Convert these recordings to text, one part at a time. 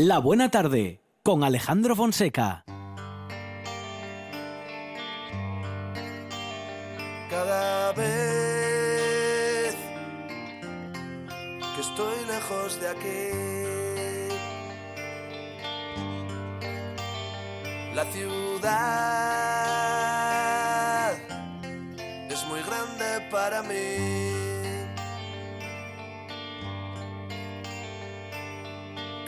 La Buena Tarde con Alejandro Fonseca. Cada vez que estoy lejos de aquí, la ciudad es muy grande para mí.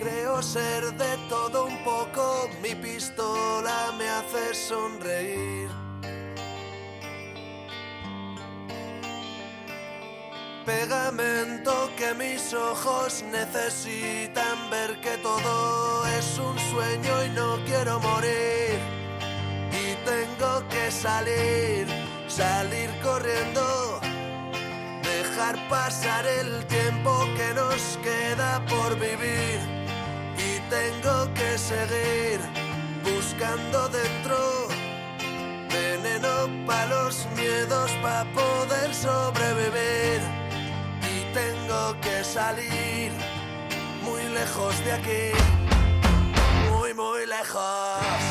Creo ser de todo un poco, mi pistola me hace sonreír. Pegamento que mis ojos necesitan ver que todo es un sueño y no quiero morir. Y tengo que salir, salir corriendo, dejar pasar el tiempo que nos queda por vivir. Tengo que seguir buscando dentro veneno para los miedos para poder sobrevivir. Y tengo que salir muy lejos de aquí, muy, muy lejos.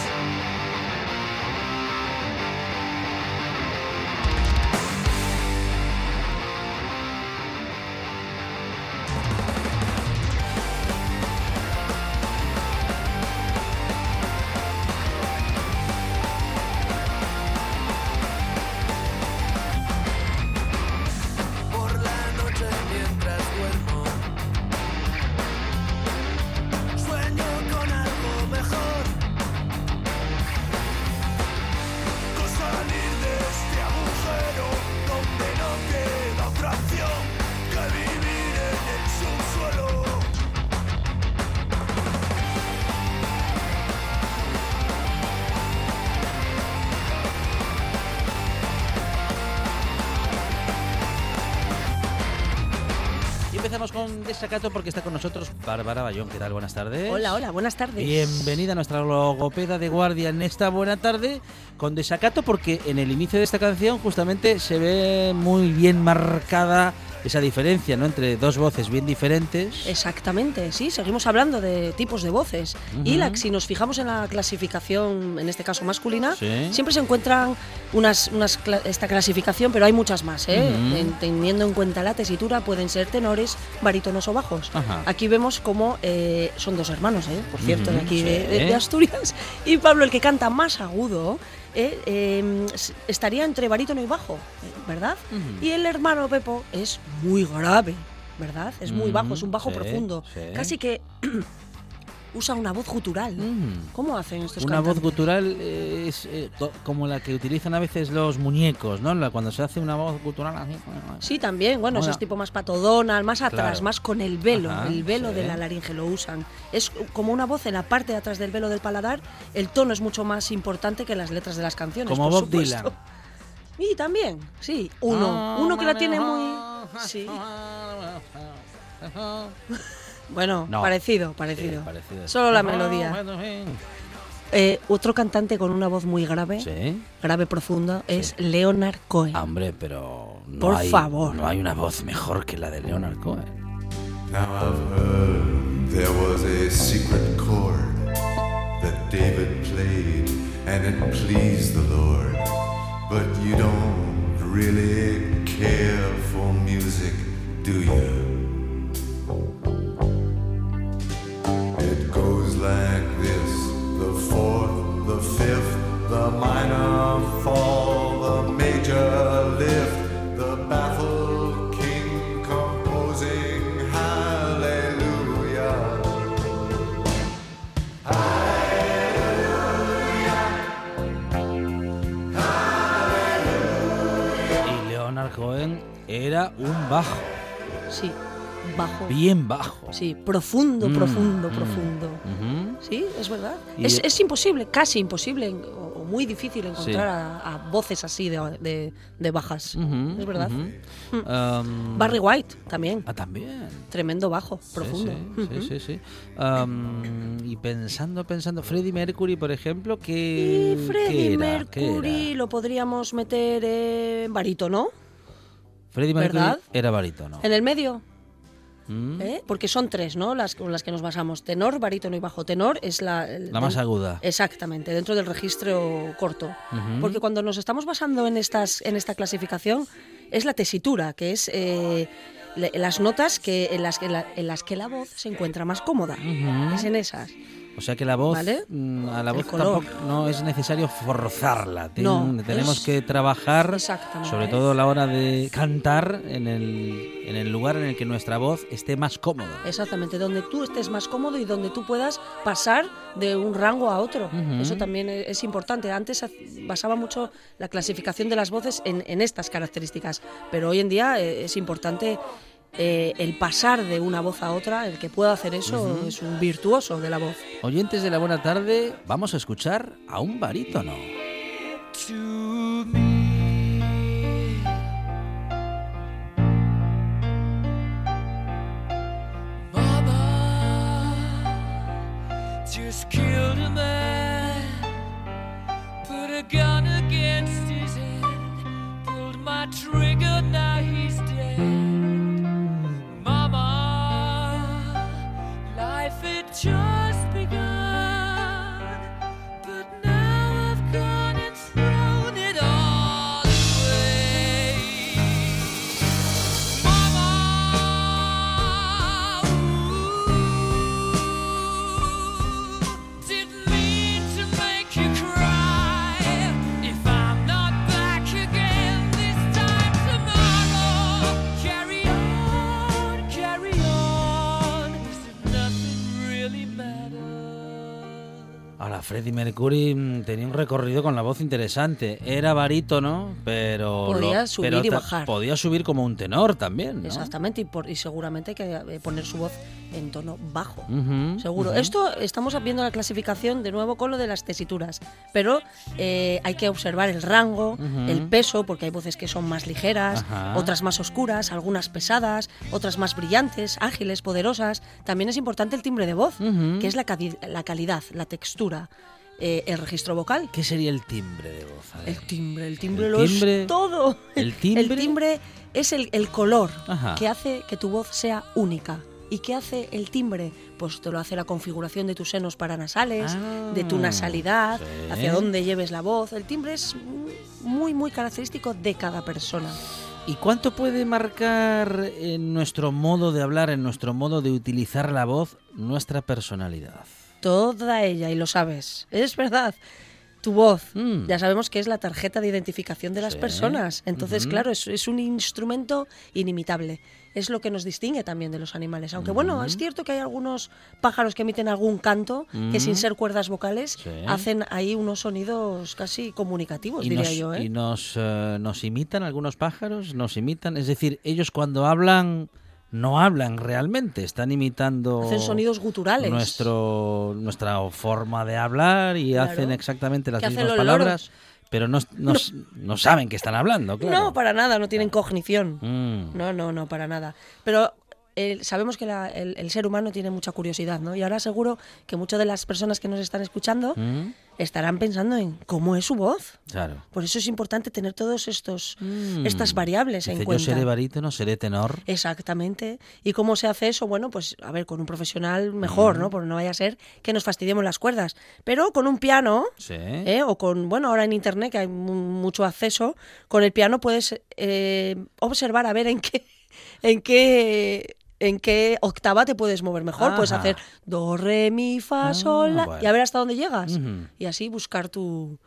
Con Desacato porque está con nosotros Bárbara Bayón. ¿Qué tal? Buenas tardes. Hola, hola, buenas tardes. Bienvenida a nuestra logopeda de guardia en esta buena tarde con Desacato porque en el inicio de esta canción justamente se ve muy bien marcada esa diferencia ¿no? entre dos voces bien diferentes. Exactamente, sí, seguimos hablando de tipos de voces. Y la, si nos fijamos en la clasificación, en este caso masculina, Sí. siempre se encuentran unas, esta clasificación, pero hay muchas más. ¿eh? Teniendo en cuenta la tesitura, pueden ser tenores, barítonos o bajos. Ajá. Aquí vemos como son dos hermanos, ¿eh? por cierto, de aquí sí. de- de Asturias. Y Pablo, el que canta más agudo, eh, eh, s- estaría entre barítono y bajo, eh, ¿verdad? Y el hermano Pepo es muy grave, ¿verdad? Es muy bajo, es un bajo sí, profundo. sí. Casi que usa una voz gutural. Mm. ¿Cómo hacen estos Una voz gutural eh, es eh, co- como la que utilizan a veces los muñecos, ¿no? La- Cuando se hace una voz gutural así. Sí, también. Bueno, eso es tipo más patodonal, más atrás, Claro. más con el velo. Ajá, el velo sí. de la laringe lo usan. Es como una voz en la parte de atrás del velo del paladar. El tono es mucho más importante que las letras de las canciones. Como por Bob supuesto. Dylan. Y también, sí. Uno. uno que la tiene muy. Sí. Bueno, No. parecido, Sí, parecido. parecido. Solo la melodía. bueno, sí. Eh, otro cantante con una voz muy grave, Sí. grave profunda, es Leonard Cohen. Ah, Hombre, pero no Por hay, favor. no hay una voz mejor que la de Leonard Cohen. Now I've heard there was a secret chord that David played and it pleased the Lord. But you don't really care for music, do you? Like this. The fourth, the fifth, the minor fall, the major lift, the baffled king composing hallelujah. Y Leonard Cohen era un bajo, Sí, bajo. bien bajo. Sí, profundo, Mm, profundo, mm. profundo. Ujú. Sí, es verdad. Es, es imposible, casi imposible o, o muy difícil encontrar Sí. a, a voces así de, de- de bajas. Es verdad. Um, Barry White también. Ah, también. Tremendo bajo, Sí, profundo. Sí, sí, sí. Um, y pensando, pensando, Freddie Mercury, por ejemplo, que. Y Freddie. Mercury lo podríamos meter en barítono, Freddie Mercury ¿verdad? era barítono. en el medio. Mm. ¿eh? porque son tres, ¿no? Las con las que nos basamos. Tenor, barítono y bajo tenor es la... el- La más aguda. Exactamente, dentro del registro corto. Porque cuando nos estamos basando en, estas, en esta clasificación, es la tesitura, que es eh, le- las notas que, en, las, que la, en las que la voz se encuentra más cómoda. Es en esas. O sea que la voz, ¿Vale? mm, a la voz tampoco no es necesario forzarla. No, tenemos es- que trabajar, sobre todo a la hora de cantar, en el, en el lugar en el que nuestra voz esté más cómoda. Exactamente, donde tú estés más cómodo y donde tú puedas pasar de un rango a otro. Eso también e- es importante. Antes basaba mucho la clasificación de las voces en, en estas características, pero hoy en día eh, es importante eh, el pasar de una voz a otra. El que pueda hacer eso es un virtuoso de la voz. Oyentes de la buena tarde, vamos a escuchar a un barítono. to me. Mama just killed a man, put a gun against his head, pulled my trigger, now he's dead. joy. Freddie Mercury mm, tenía un recorrido con la voz interesante. Era barítono, pero... Podía subir pero y bajar. Podía subir como un tenor también, ¿no? Exactamente, y, por- y seguramente hay que eh, poner su voz en tono bajo. Seguro. Esto estamos viendo la clasificación de nuevo con lo de las tesituras, pero eh, hay que observar el rango, el peso, porque hay voces que son más ligeras, Ajá. otras más oscuras, algunas pesadas, otras más brillantes, ágiles, poderosas. También es importante el timbre de voz, que es la, la calidad, la textura, eh, el registro vocal. ¿Qué sería el timbre de voz? El timbre, el timbre El lo timbre- es todo. ¿El timbre? El timbre es el, el color Ajá. que hace que tu voz sea única. ¿Y qué hace el timbre? Pues te lo hace la configuración de tus senos paranasales, Ah, de tu nasalidad, sí. hacia dónde lleves la voz. El timbre es muy, muy característico de cada persona. ¿Y cuánto puede marcar en nuestro modo de hablar, en nuestro modo de utilizar la voz, nuestra personalidad? Toda ella, y lo sabes. Es verdad. Tu voz, Mm. ya sabemos que es la tarjeta de identificación de las Sí. personas. Entonces, claro, es, es un instrumento inimitable. Es lo que nos distingue también de los animales. Aunque, bueno, es cierto que hay algunos pájaros que emiten algún canto que sin ser cuerdas vocales Sí. hacen ahí unos sonidos casi comunicativos, ¿Y diría nos, yo. ¿eh? y nos, eh, nos imitan algunos pájaros? ¿Nos imitan? Es decir, ellos cuando hablan, no hablan realmente, están imitando Hacen sonidos guturales. nuestro, nuestra forma de hablar y Claro. hacen exactamente las ¿Qué hacen mismas palabras, pero no, no, no saben que están hablando, claro. No, para nada, no tienen cognición. Mm. No, no, no, para nada. Pero eh, sabemos que la- el, el ser humano tiene mucha curiosidad, ¿no? Y ahora seguro que muchas de las personas que nos están escuchando Mm, estarán pensando en cómo es su voz. Claro. Por eso es importante tener todos estos Mm. estas variables Dice, en yo cuenta. seré barítono, seré tenor. Exactamente. ¿Y cómo se hace eso? Bueno, pues a ver, con un profesional mejor, ¿no? Porque no vaya a ser que nos fastidiemos las cuerdas. Pero con un piano, Sí. ¿eh? o con, bueno, ahora en internet que hay mu- mucho acceso, con el piano puedes eh, observar a ver en qué, en qué, en qué octava te puedes mover mejor. Puedes hacer do, re, mi, fa, Ah, sol, la, bueno. y a ver hasta dónde llegas. Y así buscar tu,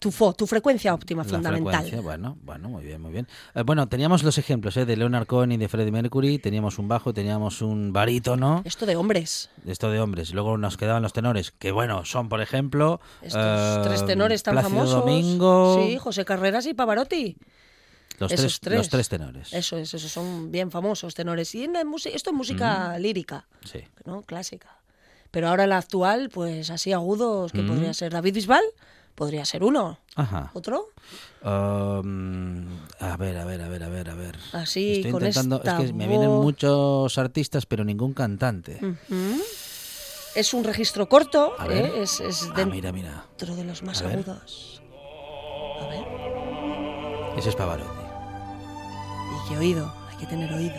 tu, fo, tu frecuencia óptima La fundamental. frecuencia, bueno, bueno, muy bien, muy bien. Eh, bueno, teníamos los ejemplos ¿eh? de Leonard Cohen y de Freddie Mercury, teníamos un bajo, teníamos un barítono, Esto de hombres. esto de hombres. Luego nos quedaban los tenores, que bueno, son por ejemplo... Estos eh, tres tenores tan Plácido famosos. Domingo, Sí, José Carreras y Pavarotti. Los, esos tres, tres. los tres tenores. Eso es, esos son bien famosos tenores. Y en la esto es música lírica, Sí. ¿no? Clásica. Pero ahora la actual, pues así agudos, que Mm. podría ser David Bisbal, podría ser uno. Ajá. ¿Otro? Um, a ver, a ver, a ver, a ver, a ver. Así, Estoy con intentando, esta es que me vienen. Mm. muchos artistas, pero ningún cantante. Es un registro corto, A ver. ¿eh? es, es Ah, dentro mira, mira. de los más A ver. agudos. A ver, Ese es Pavarotti. Hay que oído, hay que tener oído.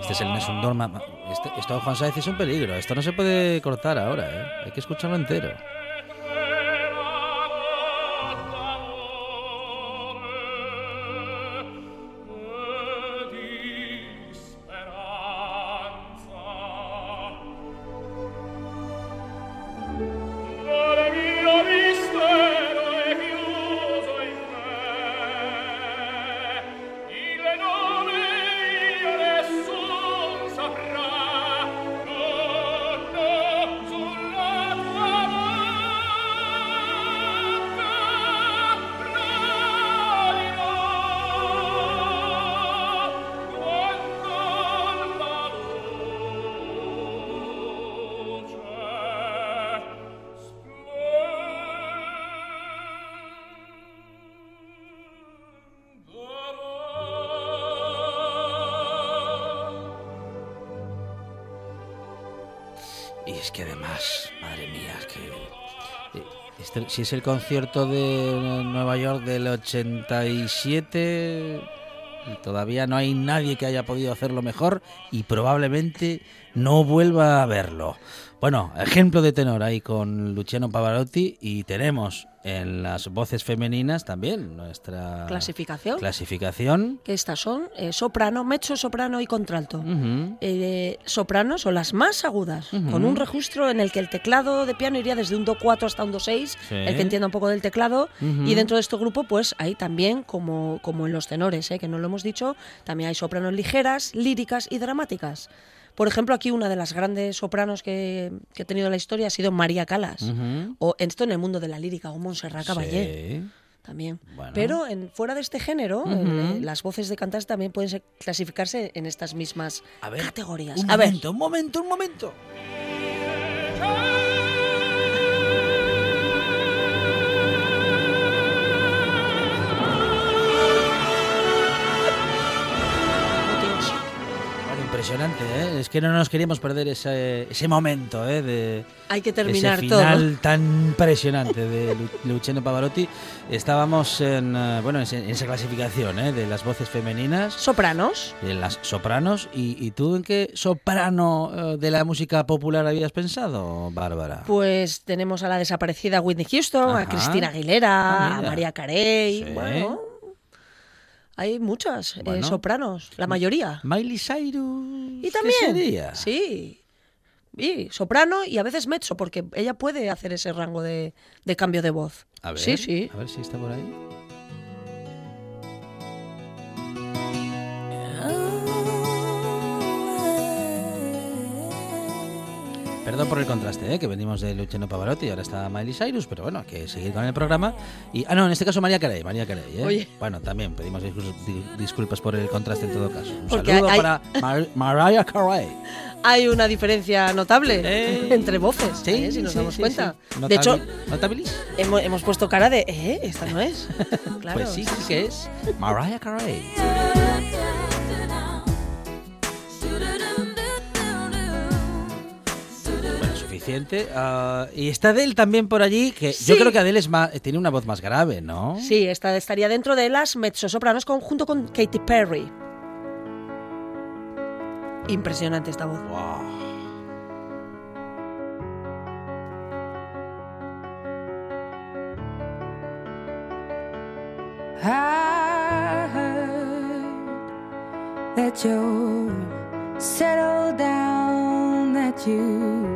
Este es el Nessun Dorma. Este, esto Juan Sáez es un peligro. Esto no se puede cortar ahora, ¿eh? Hay que escucharlo entero. Si es el concierto de Nueva York del 87, y todavía no hay nadie que haya podido hacerlo mejor y probablemente no vuelva a verlo. Bueno, ejemplo de tenor ahí con Luciano Pavarotti y tenemos en las voces femeninas también nuestra Clasificación. clasificación. que estas son eh, soprano, mezzo soprano y contralto. Ujú. Eh, sopranos son las más agudas, con un registro en el que el teclado de piano iría desde un do 4 hasta un do 6, Sí. el que entienda un poco del teclado. Y dentro de este grupo, pues hay también, como, como en los tenores, eh, que no lo hemos dicho, también hay sopranos ligeras, líricas y dramáticas. Por ejemplo, aquí una de las grandes sopranos que, que ha tenido la historia ha sido María Calas. O esto en el mundo de la lírica, o Montserrat Caballé Sí. también. Bueno. Pero en, fuera de este género, eh, las voces de cantantes también pueden ser- clasificarse en estas mismas A ver, categorías. Un A ver, momento, un momento, un momento. Impresionante, ¿eh? Es que no nos queríamos perder ese, ese momento, ¿eh? De hay que terminar ese todo. final tan impresionante de Lu- Luciano Pavarotti. Estábamos en, eh, bueno, en, esa clasificación, ¿eh? De las voces femeninas, Sopranos. de las sopranos. ¿Y, y tú en qué soprano eh, de la música popular habías pensado, Bárbara? Pues tenemos a la desaparecida Whitney Houston, Ajá. a Cristina Aguilera, Ah, a. María Carey. Sí. Bueno, hay muchas eh, sopranos, la mayoría. Miley Cyrus. Y ¿qué también. sería? Sí. Y soprano y a veces mezzo, porque ella puede hacer ese rango de, de cambio de voz. A ver, Sí, sí. A ver si está por ahí. Perdón por el contraste, ¿eh? que venimos de Luciano Pavarotti y ahora está Miley Cyrus, pero bueno, hay que seguir con el programa. Y, ah, no, en este caso María Carey, María Carey. ¿eh? Oye. Bueno, también pedimos discul- di- disculpas por el contraste en todo caso. Un Porque saludo hay- para Mar- Mariah Carey. Hay una diferencia notable Eh. entre voces, ¿eh? si nos sí, damos sí, cuenta. sí. De hecho, Notabil- ¿Notabilis? hemos, hemos puesto cara de, ¿eh? Esta no es. Claro. Pues sí, sí que es Mariah Carey. Suficiente. Ah, y está Adele también por allí, que yo Sí. creo que Adele es más, tiene una voz más grave, ¿no? Sí, esta estaría dentro de las mezzosopranos con, junto con Katy Perry. Impresionante esta voz. Wow. I heard that you're settled down, that you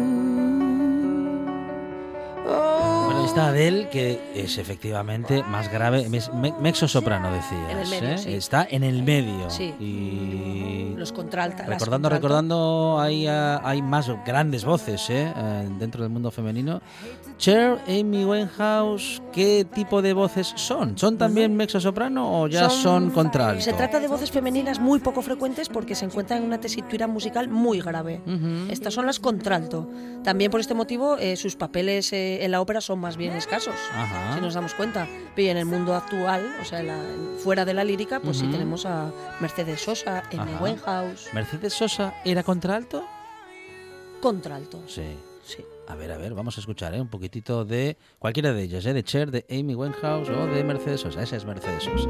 Está Adele, que es efectivamente más grave, es me- mezzo-soprano, decías. En el medio, ¿eh? sí. Está en el medio. Sí. Y Los contralta. Recordando, contralto. recordando, hay, ah, hay más grandes voces ¿eh? Eh, dentro del mundo femenino. Cher, Amy Winehouse, ¿qué tipo de voces son? ¿Son también mezzo-soprano o ya son, contralto? Se trata de voces femeninas muy poco frecuentes porque se encuentran en una tesitura musical muy grave. Ujú. Estas son las contralto. También por este motivo eh, sus papeles eh, en la ópera son más bien escasos, Ajá. si nos damos cuenta. Y en el mundo actual, o sea, la- fuera de la lírica, pues sí Ujú. tenemos a Mercedes Sosa, M. Ajá. Winehouse, ¿Mercedes Sosa era contralto? contralto. Sí. Sí. A ver, a ver, vamos a escuchar ¿eh? un poquitito de cualquiera de ellas, ¿eh? de Cher, de Amy Winehouse o de Mercedes Sosa. Esa es Mercedes Sosa.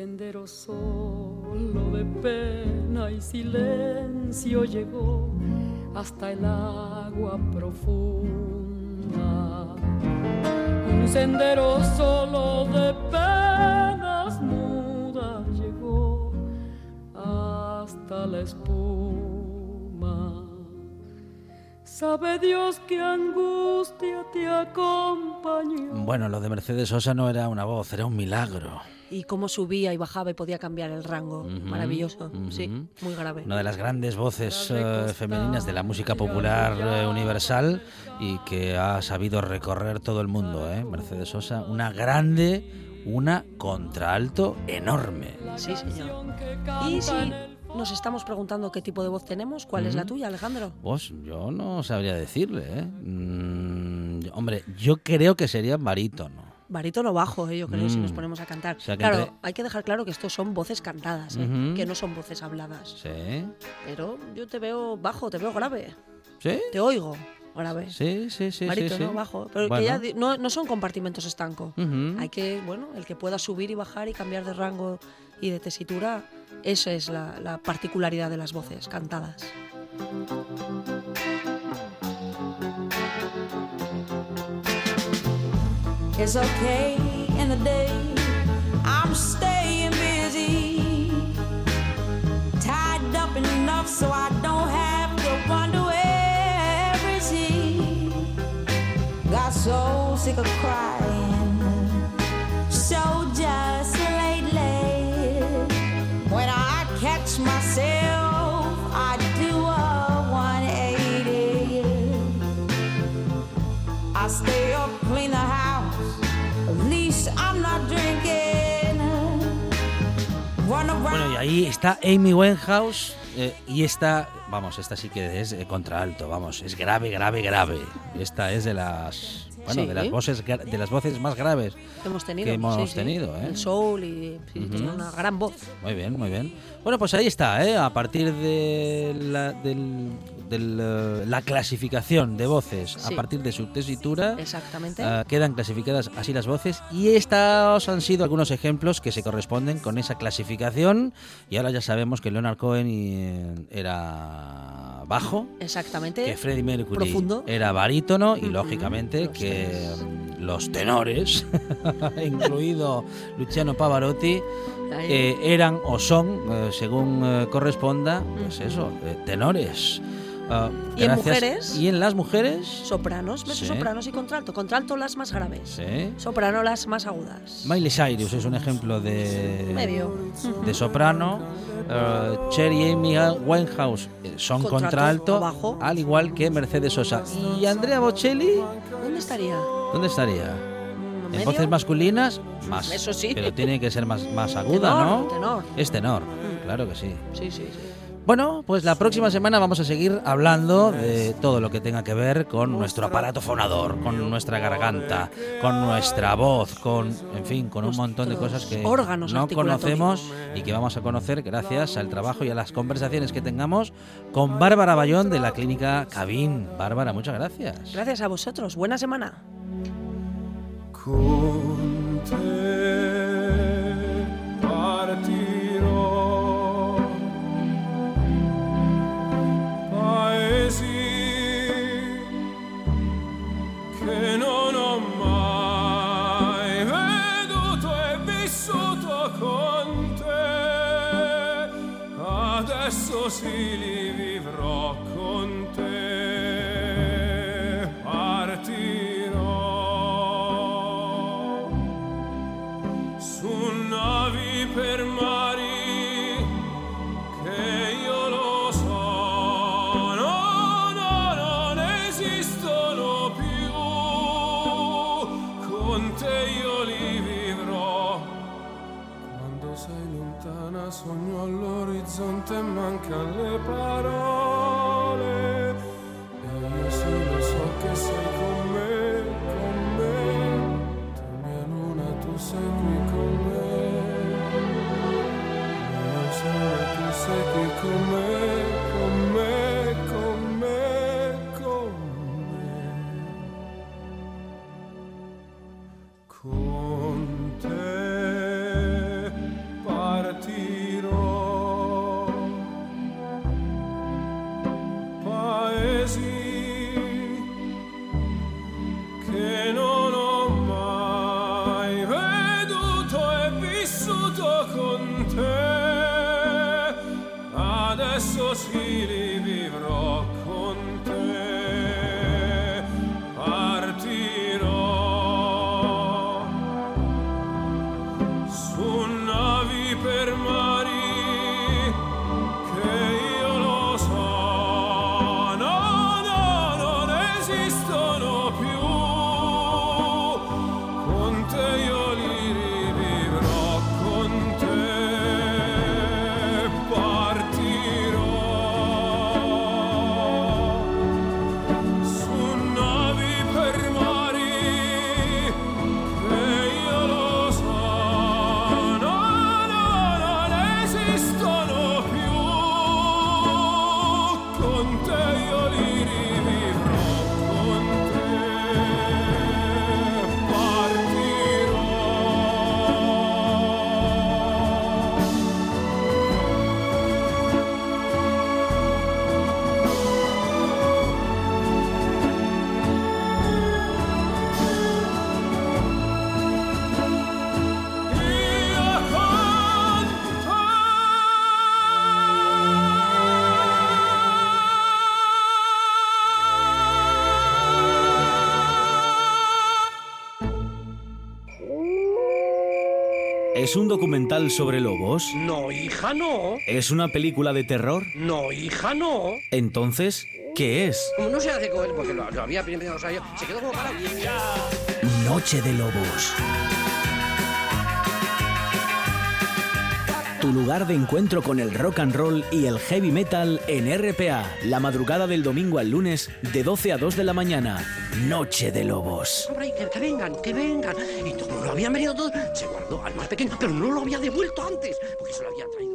Sendero solo de pena y silencio llegó hasta el agua profunda. Un sendero solo de penas mudas llegó hasta la espuma. Sabe Dios qué angustia te acompañó. Bueno, lo de Mercedes Sosa no era una voz, era un milagro. Y cómo subía y bajaba y podía cambiar el rango. Maravilloso. Sí, muy grave. Una de las grandes voces eh, femeninas de la música popular eh, universal y que ha sabido recorrer todo el mundo, ¿eh? Mercedes Sosa, una grande, una contralto enorme. Sí, señor. Y si nos estamos preguntando qué tipo de voz tenemos, ¿cuál es la tuya, Alejandro? Pues yo no sabría decirle, ¿eh? Mm, hombre, yo creo que sería barítono. Barítono bajo, eh, yo creo, si nos Mm. ponemos a cantar. O sea, que claro, entre- hay que dejar claro que estos son voces cantadas, eh, que no son voces habladas. ¿Sí? Pero yo te veo bajo, te veo grave. ¿Sí? Te oigo grave. Sí, sí, sí, Barítono, sí, sí. bajo. Pero que ya no, no son compartimentos estancos. Ujú. Hay que, bueno, el que pueda subir y bajar y cambiar de rango y de tesitura, esa es la, la particularidad de las voces cantadas. It's okay in the day. I'm staying busy. Tied up enough so I don't have to wonder where is he. Got so sick of crying. So just ahí está Amy Winehouse eh, y esta, vamos, esta sí que es eh, contralto, vamos, es grave, grave, grave. Esta es de las, bueno, Sí. de las voces, de las voces más graves. que hemos tenido. Que hemos sí, sí. tenido, ¿eh? El soul y tiene una gran voz. Muy bien, muy bien. Bueno, pues ahí está, ¿eh? A partir de la, del- del, eh, la clasificación de voces, Sí. a partir de su tesitura, Exactamente. eh, quedan clasificadas así las voces y estos han sido algunos ejemplos que se corresponden con esa clasificación y ahora ya sabemos que Leonard Cohen y- era bajo, Exactamente. que Freddie Mercury Profundo. era barítono y lógicamente los que tres. Los tenores, incluido Luciano Pavarotti, eh, eran o son, eh, según eh, corresponda, pues eso, tenores. Ah, ¿Y en mujeres? ¿Y en las mujeres? Sopranos, mezzosopranos y contralto. Contralto las más graves. Sí. Soprano las más agudas. Miley Cyrus es un ejemplo de, Medio. de soprano. Eh, Cher y Amy Winehouse eh, son Contralto, abajo. al igual que Mercedes Sosa. ¿Y Andrea Bocelli? ¿Dónde estaría? ¿Dónde estaría? ¿En voces masculinas? Más. Eso sí. Pero tiene que ser más, más aguda, Tenor, ¿no? tenor. Es tenor, claro que sí. Sí, sí, sí. Bueno, pues la próxima semana vamos a seguir hablando de todo lo que tenga que ver con nuestro aparato fonador, con nuestra garganta, con nuestra voz, con, en fin, con un montón de cosas que órganos no conocemos y que vamos a conocer gracias al trabajo y a las conversaciones que tengamos con Bárbara Bayón de la clínica Cabín. Bárbara, muchas gracias. Gracias a vosotros. Buena semana. Adesso sì li vivrò con te ¿Es un documental sobre lobos? No, hija, no. ¿Es una película de terror? No, hija, no. Entonces, ¿qué es? No se hace con él, porque lo, había se quedó como para... Noche de Lobos. Tu lugar de encuentro con el rock and roll y el heavy metal en RPA, la madrugada del domingo al lunes de 12 a 2 de la mañana. Noche de Lobos. Que vengan, que vengan. Y como no habían venido todos, se guardó al más pequeño, pero no lo había devuelto antes, porque se lo había traído.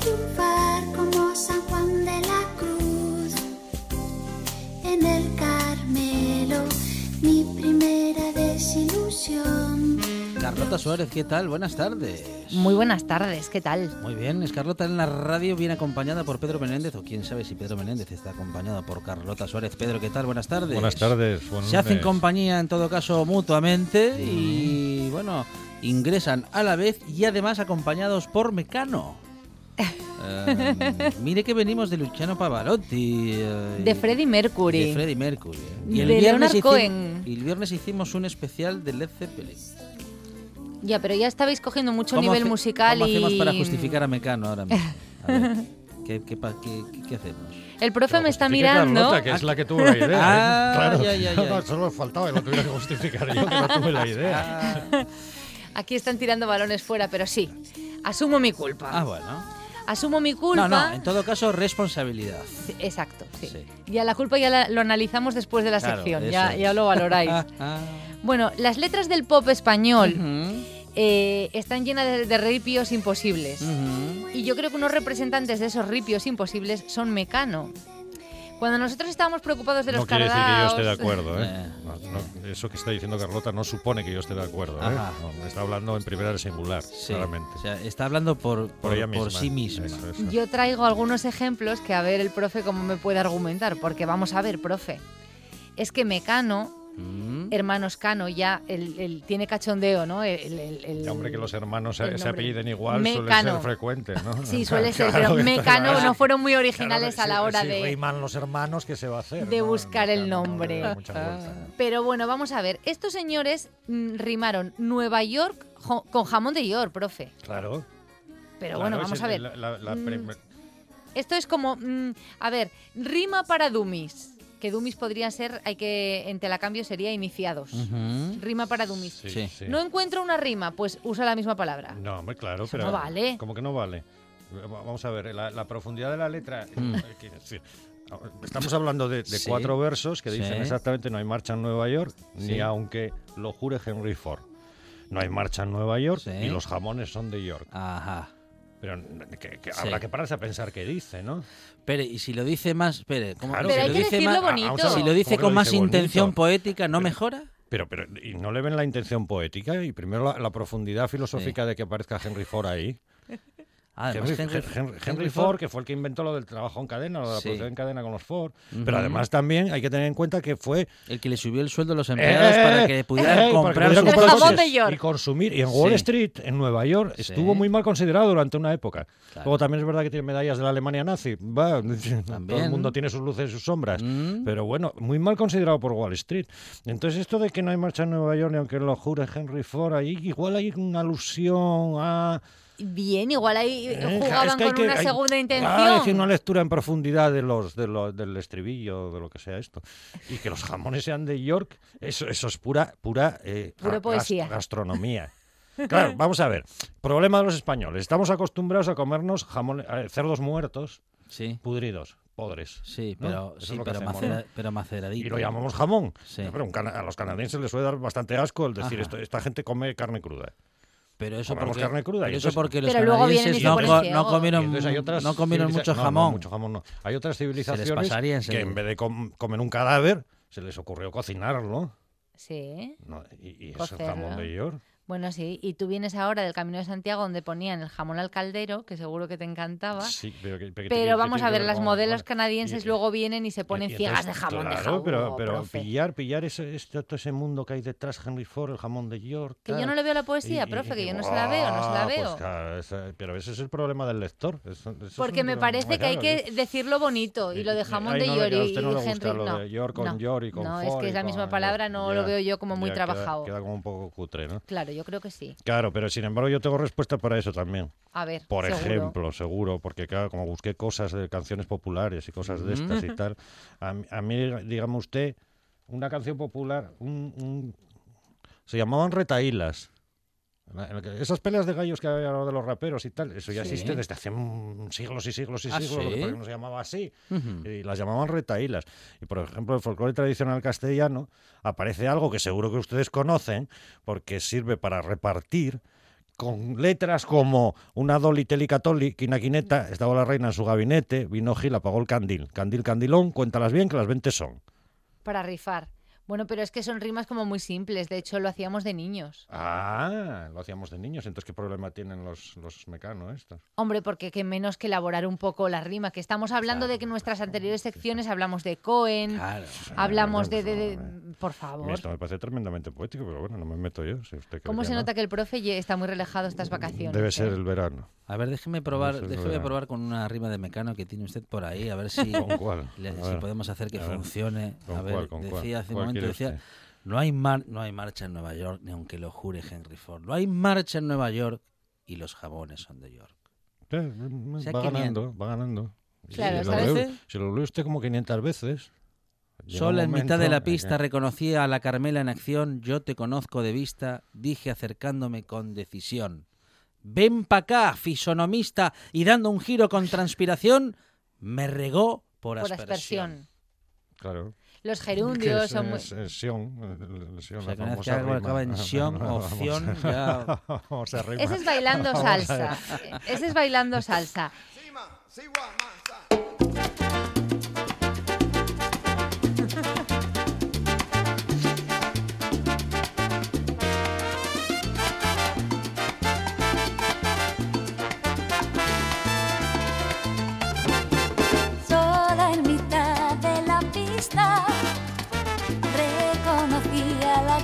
triunfar como San Juan de la Cruz. En el Carmelo, mi primera desilusión. Carlota Suárez, ¿qué tal? Buenas tardes. Muy buenas tardes, ¿qué tal? Muy bien, es Carlota en la radio, bien acompañada por Pedro Menéndez, o quién sabe si Pedro Menéndez está acompañado por Carlota Suárez. Pedro, ¿qué tal? Buenas tardes. Buenas tardes. Se hacen compañía, en todo caso, mutuamente y, bueno, ingresan a la vez y además acompañados por Mecano. Eh, mire que venimos de Luciano Pavarotti. eh, De Freddie Mercury. De Freddie Mercury. De Leonard hicim- Cohen. y el viernes hicimos un especial de Led Zeppelin. Ya, pero ya estabais cogiendo mucho ¿Cómo nivel hace- musical ¿Cómo y... hacemos para justificar a Mecano ahora mismo? A ver, ¿qué, qué, qué- qué- qué hacemos? El profe me está mirando. Carlota, que es la que tuvo la idea. Ah, ¿eh? claro. ya, ya, ya. Solo faltaba que lo tuviera que justificar yo, que no tuve la idea. Aquí están tirando balones fuera, pero sí. Asumo mi culpa. Ah, bueno. Asumo mi culpa. No, no, en todo caso, responsabilidad. Sí, Exacto, sí. Sí. Ya la culpa ya la- lo analizamos después de la Claro, sección, ya, ya lo valoráis. Bueno, las letras del pop español eh, están llenas de, de ripios imposibles. Y yo creo que unos representantes de esos ripios imposibles son Mecano. Cuando nosotros estábamos preocupados de los No quiere decir que yo esté de acuerdo. ¿eh? Eh. No, no, eso que está diciendo Carlota no supone que yo esté de acuerdo. ¿eh? No, está hablando en primera de singular, Sí, claramente. o sea, está hablando por, por, ella por misma. sí misma. Eso, eso. Yo traigo algunos ejemplos que a ver el profe cómo me puede argumentar, porque vamos a ver, profe. Es que Mecano, Mm. hermanos Cano, ya el, el- tiene cachondeo, ¿no? El, el- hombre, que los hermanos se, se apelliden igual suele ser frecuente, ¿no? Sí, suele ser, Claro pero Mecano claro. no fueron muy Claro, originales a si- la hora si de... riman los hermanos, ¿qué se va a hacer? de no? buscar el Mecano, nombre. Pero bueno, vamos a ver. Estos señores mm, rimaron Nueva York con jamón de York, profe. Claro. Pero bueno, vamos a ver. la- la- la Mm, Esto es como, mm, a ver, rima para dummies. Que dummies podría ser, hay que, en telacambio sería iniciados. Rima para dummies. Sí, Sí. sí. No encuentro una rima, pues usa la misma palabra. No, hombre, claro, Eso pero. no vale. Como que no vale. Va- Vamos a ver, la, la profundidad de la letra. Mm. eh, Estamos hablando de, de Sí. cuatro versos que dicen Sí. exactamente no hay marcha en Nueva York, Sí. ni aunque lo jure Henry Ford. No hay marcha en Nueva York Sí. y los jamones son de York. Ajá. Pero que, que Sí. habrá que pararse a pensar qué dice, ¿no? Espere, y si lo dice más. Espere, ¿cómo Claro, si Pero si hay lo que dice decirlo más- bonito. a ver, Si lo dice ¿cómo que con lo más dice bonito? intención poética, ¿no mejora? Pero, pero, ¿y no le ven la intención poética? Y primero la, la profundidad filosófica de que aparezca Henry Ford ahí. Además, Henry, Henry- Henry- Henry Henry Ford, Ford- que fue el que inventó lo del trabajo en cadena, lo de la Sí. producción en cadena con los Ford. Pero además también hay que tener en cuenta que fue El que le subió el sueldo a los empleados para que pudieran eh, para que comprar pudieran El comprar coches. York. y consumir. Y en Wall Sí. Street, en Nueva York, Sí. estuvo muy mal considerado durante una época. Claro. Luego también es verdad que tiene medallas de la Alemania nazi. Va, todo el mundo tiene sus luces y sus sombras. Mm. Pero bueno, muy mal considerado por Wall Street. Entonces, esto de que no hay marcha en Nueva York, ni aunque lo jure Henry Ford, ahí igual hay una alusión a. Bien, igual ahí Eh, jugaban es que con que- una hay- segunda intención. Ah, es que una lectura en profundidad de los, de lo- del estribillo, de lo que sea esto. Y que los jamones sean de York, eso, eso es pura, pura, eh, Pura poesía. gastronomía. Claro, vamos a ver. Problema de los españoles. Estamos acostumbrados a comernos jamones, eh, cerdos muertos, Sí, pudridos, podres. sí, ¿no? pero, es sí, pero, macera- ¿no? pero maceradito. Y lo llamamos jamón. Sí. Pero un a los canadienses les suele dar bastante asco el decir Ajá. esto, esta gente come carne cruda. Pero eso porque, carne cruda y pero eso entonces- porque los canadienses se no, co- comieron, no mucho no, no, jamón. mucho jamón no. Hay otras Se les civilizaciones pasaría que en vez de com- comer un cadáver, se les ocurrió cocinarlo. Sí. ¿no? Y, y eso es jamón de York. Bueno, sí. Y tú vienes ahora del Camino de Santiago donde ponían el jamón al caldero, que seguro que te encantaba. Sí, pero, que- vamos a ver, las modelos canadienses Y- luego vienen y se ponen y ciegas de jamón, de jamón, pero, pero profe. pillar, pillar ese, este- todo ese mundo que hay detrás, Henry Ford, el jamón de York. Que yo no le veo la poesía, profe, que yo no se la veo, no se la ah, pues veo. claro, ese- pero ese es el problema del lector. eso- eso es Porque me parece que hay que decirlo bonito y lo de jamón Ay, de no York y, no gusta Henry lo no. de York con no. York y con No, es que es la misma palabra, no lo veo yo como muy trabajado. Queda, como un poco cutre, ¿no? Claro, yo creo que sí. Claro, pero sin embargo yo tengo respuesta para eso también. A ver, Por seguro. ejemplo, seguro, porque claro, como busqué cosas de canciones populares y cosas de estas y tal, a, mí- a mí, digamos usted, una canción popular, un- un- se llamaban retaílas. Esas peleas de gallos que hay ahora de los raperos y tal, eso ya Sí. existe desde hace mm, siglos y siglos y ¿Ah, siglos, sí? que no se llamaba así. Y las llamaban retaílas. Y por ejemplo, el folclore tradicional castellano aparece algo que seguro que ustedes conocen, porque sirve para repartir con letras como una doli telicatoli, quinaquineta, estaba la reina en su gabinete, vino Gil, apagó el candil. Candil, candilón, cuéntalas bien que las 20 son. Para rifar. Bueno, pero es que son rimas como muy simples. De hecho, lo hacíamos de niños. Ah, lo hacíamos de niños. Entonces, ¿qué problema tienen los, los mecanos estos? Hombre, porque qué menos que elaborar un poco la rima. Que estamos hablando de que en nuestras anteriores secciones hablamos de Cohen, Claro. hablamos de, Claro, de- de- por favor, Por esto me parece tremendamente poético, pero bueno, no me meto yo. Si usted cree ¿Cómo que se no. nota que el profe está muy relajado estas vacaciones? Debe ser eh? el verano. A ver, déjeme probar, déjeme probar con una rima de mecano que tiene usted por ahí, a ver si, ¿Con cuál? le- A si ver. podemos hacer que A ver. funcione. ¿Con a ver, cuál, con cuál? decía hace un ¿Cuál momento, decía, usted? no hay, mar- no hay marcha en Nueva York, ni aunque lo jure Henry Ford. No hay marcha en Nueva York y los jabones son de York. Eh, O sea, va ganando, va ganando. Claro, si, lo leo, si lo lee usted como 500 veces. un en mitad de la en que- pista reconocí a la Carmela en acción, yo te conozco de vista, dije acercándome con decisión. Ven pa' acá, fisonomista, y dando un giro con transpiración, me regó por, Por aspersión. aspersión. Claro. Los gerundios es- son muy... es- es Sion, Sion, O sea, la que algo rima. acaba en Sion o Vamos a- Ción, ya-. Ese es bailando salsa. Ese es bailando salsa.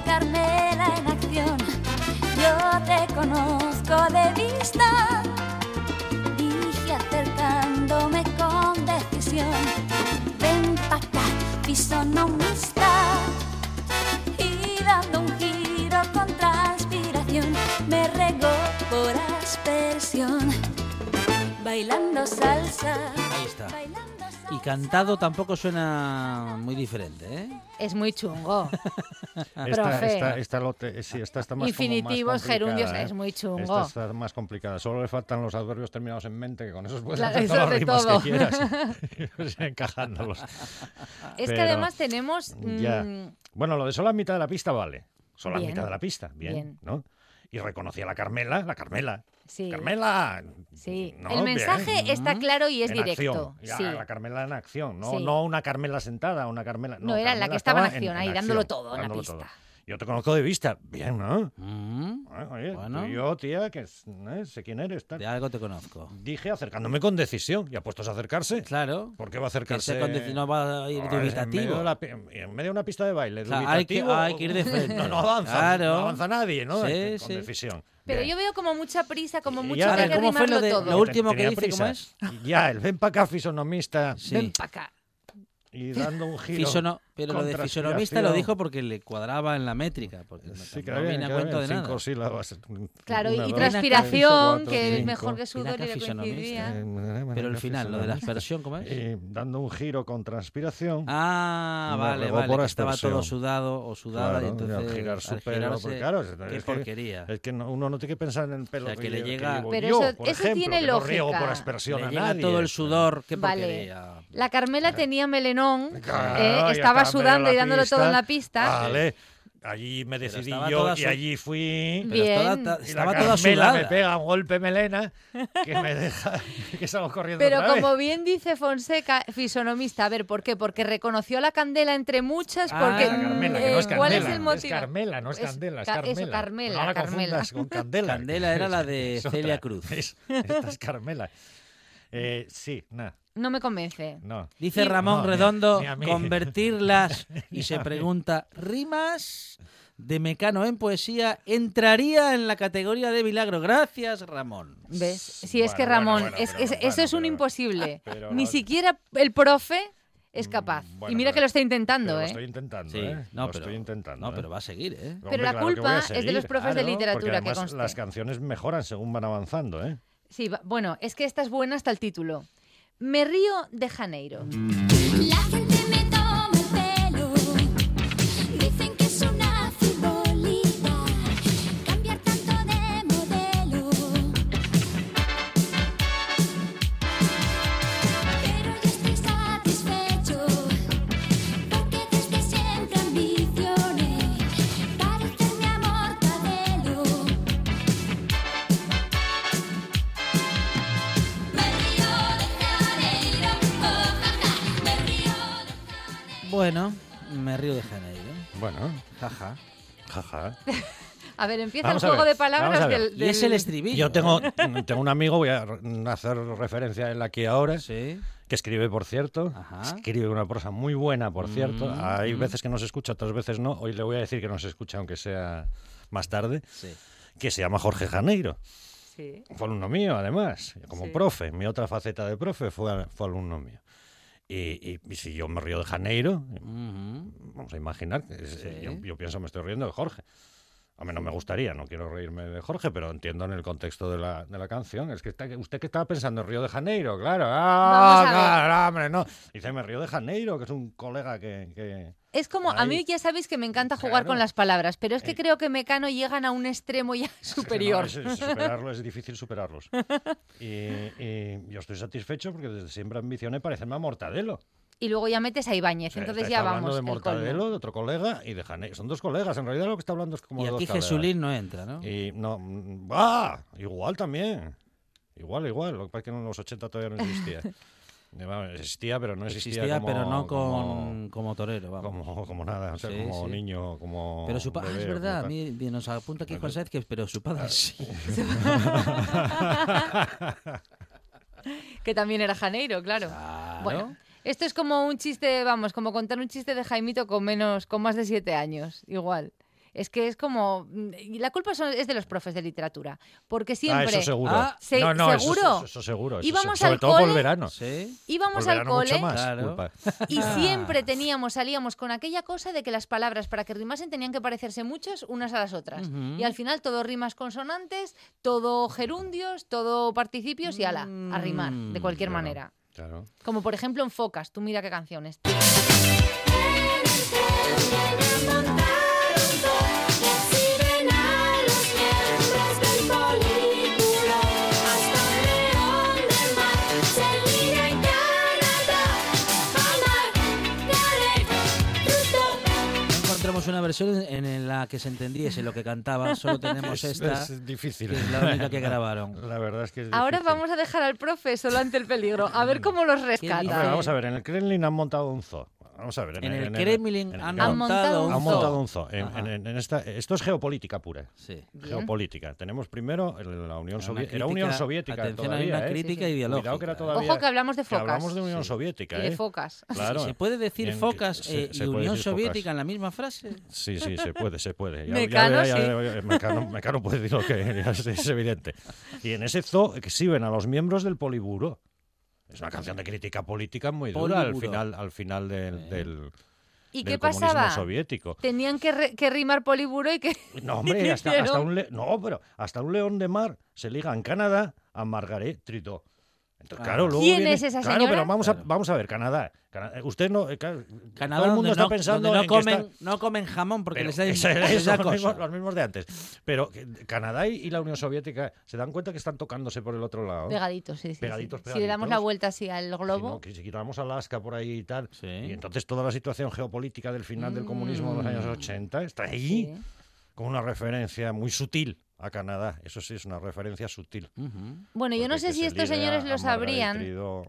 Carmela en acción. Yo te conozco de vista, dije acercándome con decisión. Ven pa' acá, fisonomista, y dando un giro con transpiración, me regó por aspersión. Bailando salsa. Ahí está. Cantado tampoco suena muy diferente, ¿eh? Es muy chungo. Esta, Profe. esta, esta lo te- sí, esta está más como más Infinitivos, gerundios, ¿eh? es muy chungo. Esta está más complicada. Solo le faltan los adverbios terminados en mente, que con esos puedes Claro, hacer eso todas las de rimas todo. que quieras. Encajándolos. Es que además tenemos... Ya. mm, Bueno, lo de solo a mitad de la pista vale. Solo Bien. a mitad de la pista, bien, Bien. ¿no? Y reconocí a la Carmela, la Carmela. Sí. Carmela. Sí. No, el bien. mensaje está claro y es En directo. acción. Ya, Sí. La Carmela en acción, no, Sí. no una Carmela sentada, una Carmela. No, era la que estaba en acción, ahí, dándolo todo en la pista. todo. Yo te conozco de vista, bien, ¿no? Mm, Oye, Bueno. tú y yo, tía, que ¿eh? sé quién eres. tal. de algo te conozco. Dije acercándome con decisión. ¿Y apuestos a acercarse? Claro. ¿Por qué va a acercarse? no va a ir En medio, dubitativo. pi- en medio de una pista de baile, O sea, hay que- dubitativo, hay que ir de frente. No, no avanza, Claro. no avanza nadie, ¿no? Sí, que- con sí. decisión. Pero Bien. yo veo como mucha prisa, como mucho ya, que ¿cómo fue lo de- todo. lo último que dice, ¿cómo prisa. Ya, el ven para acá, fisonomista. Sí. Ven pa' acá. Y dando un giro. Fisono- pero lo de fisonomista lo dijo porque le cuadraba en la métrica. Porque Sí, que no bien, viene a que cuento bien, de cinco nada. sílabas. Claro, y, Una, y dos, transpiración, tres, que cuatro, es mejor que sudor y le fisonomista. coincidiría. Pero el final, lo de la aspersión, ¿cómo es? Y dando un giro con transpiración. Ah, vale, vale. por que estaba todo sudado o sudada Claro, y entonces al girar su al pelo, porque claro, es, qué es que- porquería. es que no- uno no tiene que pensar en el pelo O sea, que le lle- llega- llevo Pero yo, eso- por eso ejemplo, tiene que no riego lógica. por aspersión Le a nadie. todo el sudor, qué Vale. porquería. La Carmela tenía melenón, Claro, eh, estaba estaba sudando y dándolo todo en la pista. Vale, allí me decidí yo toda y su- allí fui. Pero estaba, Bien. ta- Y estaba la toda Carmela sudada. me pega un golpe melena que me deja que salgo corriendo Pero otra vez. como bien dice Fonseca, fisonomista, a ver, ¿por qué? Porque reconoció la candela entre muchas, Ah, porque... Carmela, que eh, no es ¿Cuál es el motivo? Carmela, no es Es Candela, es ca- Carmela. eso, Carmela, No la Carmela. con Candela. Candela era la de Es Celia. Cruz. Es- esta es Carmela. Eh, sí, nada, No me convence. no. Dice Y- Ramón No, ni a- Redondo, ni a mí. convertirlas y se pregunta, ¿rimas de Mecano en poesía entraría en la categoría de milagro? Gracias, Ramón. ¿Ves? Si es Bueno, que Ramón, bueno, es- pero es- bueno, eso es un pero- imposible. pero Ni siquiera el profe es capaz. Mm, bueno, y mira pero- que lo está intentando, ¿eh? Lo estoy intentando, Sí, ¿eh? no, lo pero, estoy intentando. no, ¿eh? pero va a seguir, ¿eh? Hombre, Pero la claro culpa es de los profes de literatura, que conste. las canciones mejoran según van avanzando, ¿eh? Sí, va- bueno, es que esta es buena hasta el título. Me río de Janeiro. Bueno, me río de Janeiro. Bueno, Jaja. jaja. A ver, empieza Vamos el juego ver, de palabras del, Y es el estribillo. Yo tengo, tengo un amigo, voy a hacer referencia a él aquí ahora, Sí. que escribe, por cierto. Ajá. Escribe una prosa muy buena, por cierto. Mm, Hay mm. veces que nos escucha, otras veces no. Hoy le voy a decir que nos escucha, aunque sea más tarde. Sí. Que se llama Jorge Janeiro. Sí. Fue alumno mío, además, como Sí. profe. Mi otra faceta de profe fue, fue alumno mío. Y, y- y si yo me río de Janeiro, Ujú. vamos a imaginar que Sí. yo, yo pienso me estoy riendo de Jorge. A mí no me gustaría, no quiero reírme de Jorge, pero entiendo en el contexto de la, de la canción. Es que está, usted que estaba pensando en Río de Janeiro, claro. Ah, claro, hombre, no. Dice, me río de Janeiro, que es un colega que... que- Es como, a mí ya sabéis que me encanta jugar Claro. con las palabras, pero es que Eh. creo que Mecano llegan a un extremo ya superior. No, es, es superarlo, es difícil superarlos. Y, y yo estoy satisfecho porque desde siempre ambicioné parecerme a Mortadelo. Y luego ya metes a Ibáñez, O sea, entonces ya hablando vamos. de. Mortadelo, de otro colega y de Janeiro. Son dos colegas. En realidad lo que está hablando es como Y dos aquí cabreras. Jesulín no entra, ¿no? Y no. mm, ¡Ah! Igual también. Igual, igual. Lo que pasa es que en los 80 todavía no existía. Existía, pero no existía, Existía, como, pero no con, como, como torero, vamos. como, como nada. O sea, Sí, como sí. niño, como. Pero su padre, bebé es verdad, a mí nos apunta aquí Juan Sáez que pero su padre sí. Que también era Janeiro, claro. Claro. Bueno, esto es como un chiste, vamos, como contar un chiste de Jaimito con menos, con más de siete años, igual. Es que es como. y La culpa son- es de los profes de literatura. Porque siempre. Ah, eso seguro. Ah, se- no, no, eso- ¿seguro? Eso, eso seguro. eso Íbamos se- sobre al todo por el cole- verano. Sí. Íbamos Por al verano mucho cole más Claro. culpa. y siempre teníamos, salíamos con aquella cosa de que las palabras para que rimasen tenían que parecerse muchas unas a las otras. Y al final todo rimas consonantes, todo gerundios, todo participios y ala, a rimar, de cualquier Claro, manera. Claro. Como por ejemplo en Focas, tú mira qué canciones. Encontramos una versión en la que se entendiese lo que cantaba, solo tenemos Es, esta, es difícil. que es la única que grabaron. La verdad es que es Ahora difícil. vamos a dejar al profe solo ante el peligro, a ver cómo los rescata. Hombre, vamos a ver, en el Kremlin han montado un zoo. Vamos a ver. En el Kremlin en- han montado un han zoo. montado un zoo. En- en- en esta, esto es geopolítica pura. Sí. Bien. Geopolítica. Tenemos primero el- la Unión Soviética. Era Unión Soviética atención, todavía, una ¿eh? crítica Sí, sí. ideológica. Cuidado que era ¿eh? todavía... Ojo que hablamos de que focas. hablamos de Unión Sí. Soviética, Y de ¿eh? focas. Claro. ¿Se puede decir En- focas se- eh, se y puede Unión decir focas. Soviética en la misma frase? Sí, sí, se puede, se puede. Mecano, ya- ya- Mecano, Mecano puede decir lo que es evidente. Y en ese zoo exhiben a los miembros del Poliburo. Es una canción de crítica política muy dura al final, al final del, del, ¿Y del qué comunismo pasaba? soviético. Tenían que, re- que rimar poliburo y que... No, hombre, hasta, hasta un le- no, pero hasta un león de mar se liga en Canadá a Margaret Trudeau. Entonces, Ah. claro, luego ¿Quién viene- es esa Claro, señora? pero vamos a, Claro. vamos a ver, Canadá. Cana- Usted no. eh, claro, Canadá, todo el mundo está no, pensando donde no en que comen, está- no comen jamón porque les esos da los, mismos, los mismos de antes. Pero que Canadá y, y la Unión Soviética se dan cuenta que están tocándose por el otro lado. Pegaditos, sí, sí, sí. Pegaditos, Si le damos la pegaditos. vuelta así al Si no, globo... que si quitamos Alaska por ahí y tal. Sí. Y entonces toda la situación geopolítica del final del comunismo de los años 80 está ahí Mm. Sí. con una referencia muy sutil a Canadá. Eso sí, es una referencia sutil. Bueno, yo no sé si se estos señores lo sabrían,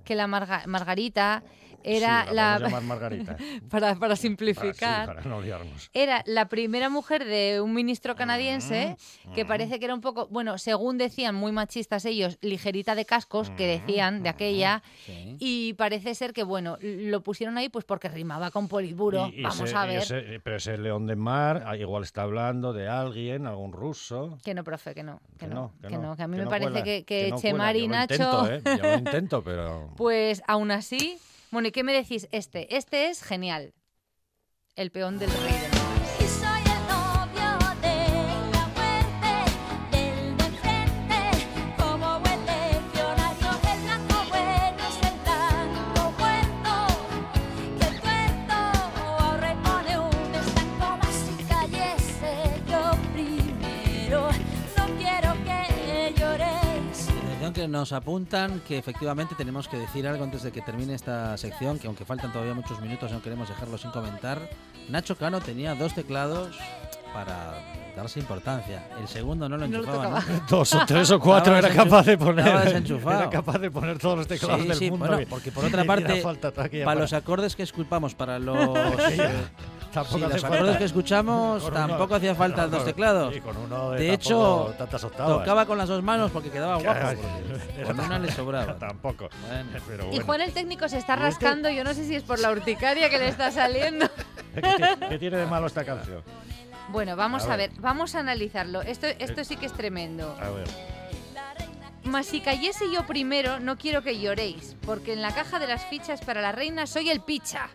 que la Marga- Margarita era Sí, la... llamar Margarita. para, para Para, sí, simplificar... para no liarnos. Era la primera mujer de un ministro canadiense Mm, que parece que era un poco, bueno, según decían muy machistas ellos, ligerita de cascos, que Mm, decían de aquella, Sí. y parece ser que, bueno, lo pusieron ahí pues porque rimaba con poliburo. Y- y Vamos ese- a ver. ese- pero ese león de mar ah, igual está hablando de alguien, algún ruso. Que no, profe, que no, que, Que no, no, que no, que a mí me parece cuela, que, que Chemar y Yo lo Nacho, Intento, ¿eh? Yo lo intento, pero... pues aún así, bueno, ¿y qué me decís? Este, este es genial. El peón del rey nos apuntan que efectivamente tenemos que decir algo antes de que termine esta sección, que aunque faltan todavía muchos minutos no queremos dejarlo sin comentar. Nacho Cano tenía dos teclados para darse importancia. El segundo no lo No lo enchufaba. ¿no? Dos o tres o cuatro era capaz de poner. Era capaz de poner todos los teclados Sí, del sí, mundo. bueno, que- porque por otra parte, Para para- los acordes que esculpamos para los eh, tampoco Sí, hace los falta. acordes que escuchamos Con uno- tampoco hacía falta con- dos teclados. sí, con uno de de hecho, tantas octavas. tocaba con las dos manos porque quedaba guapo. Claro, porque era Con una le sobraba. Tampoco. Pero Y bueno. Juan el técnico se está ¿Y este? rascando, yo no sé si es por la urticaria que le está saliendo. ¿Qué, tiene- de malo esta canción? Bueno, vamos A a ver. ver, vamos a analizarlo. Esto, esto sí que es tremendo. A ver. Mas si cayese yo primero, no quiero que lloréis, porque en la caja de las fichas para la reina soy el picha.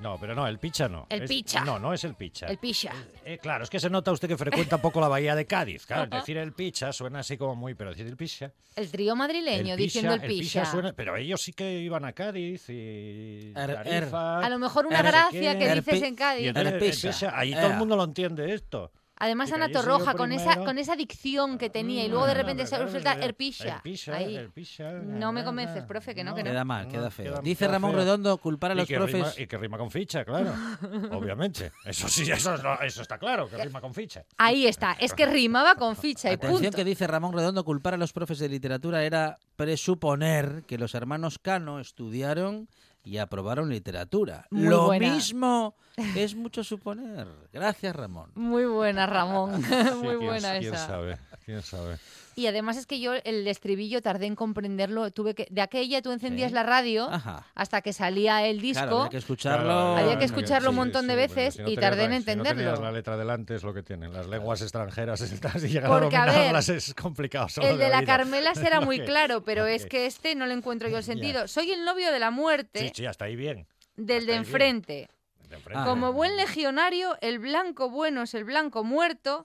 No, pero no, el picha no. El Es- picha. No, no es el picha. El picha. Eh, claro, es que se nota usted que frecuenta un poco la bahía de Cádiz. Claro, decir el picha suena así como muy, pero decir el picha. El trío madrileño diciendo el picha. suena, pero ellos sí que iban a Cádiz y Er- Tarifa, A lo mejor una gracia que El dices en Cádiz. Y entonces El el picha. ahí Ea. todo el mundo lo entiende esto. Además Y Ana Torroja con esa con esa dicción que tenía y luego de repente se el picha, No me convences, profe, que no, que no. Queda mal, queda feo. queda- Dice queda Ramón feo. Redondo culpar a Y los que profes. rima- y que rima con ficha, claro. Obviamente. Eso sí, eso, eso está claro, que rima con ficha. Ahí está, es que rimaba con ficha y Atención punto. que dice Ramón Redondo, culpar a los profes de literatura era presuponer que los hermanos Cano estudiaron y aprobaron literatura. Muy Lo buena. mismo es mucho suponer. Gracias, Ramón. Muy buena, Ramón. Sí, Muy quién- buena quién esa. sabe, quién sabe. Y además es que yo el estribillo tardé en comprenderlo. Tuve que de aquella tú encendías Sí. la radio Ajá. hasta que salía el disco. Claro, había que escucharlo. Había que sí, escucharlo un sí, montón de sí, veces porque si no y tenías tardé en la- si no tenías entenderlo. la letra delante es lo que tienen. Las lenguas extranjeras estas, y llegar Porque, a a ver, dominarlas es complicado. solo El de la oído. Carmelas era muy claro, pero es que este no le encuentro yo el sentido. Soy el novio de la muerte Sí, sí, hasta ahí bien. del de bien. enfrente. De enfrente. Como buen legionario, el blanco bueno es el blanco muerto,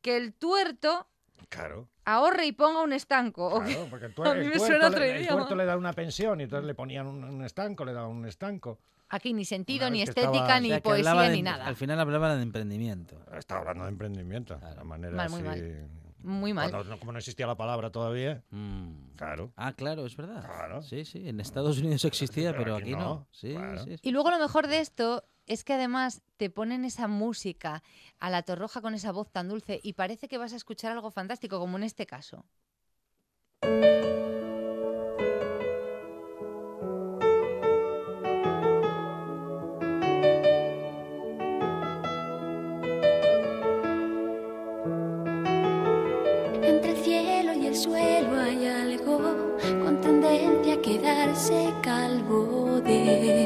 que el tuerto Claro, ahorre y ponga un estanco. claro, porque el, A tuer- mí el me tuerto suena le- el tuerto le da una pensión y entonces le ponían un, un estanco, le daban un estanco. Aquí ni sentido, ni estética, estaba- ni O sea, poesía, de- ni nada. Al final hablaba de emprendimiento. Estaba hablando de emprendimiento, de una manera Mal, muy así... mal. Muy mal. Cuando como no existía la palabra todavía, Mm. claro. Ah, claro, es verdad. Claro. Sí, sí, en Estados Unidos existía, Pero pero aquí aquí no. no, Sí, claro. sí, sí. Y luego lo mejor de esto es que además te ponen esa música a la torroja con esa voz tan dulce y parece que vas a escuchar algo fantástico, como en este caso. Suelo hay algo con tendencia a quedarse calvo de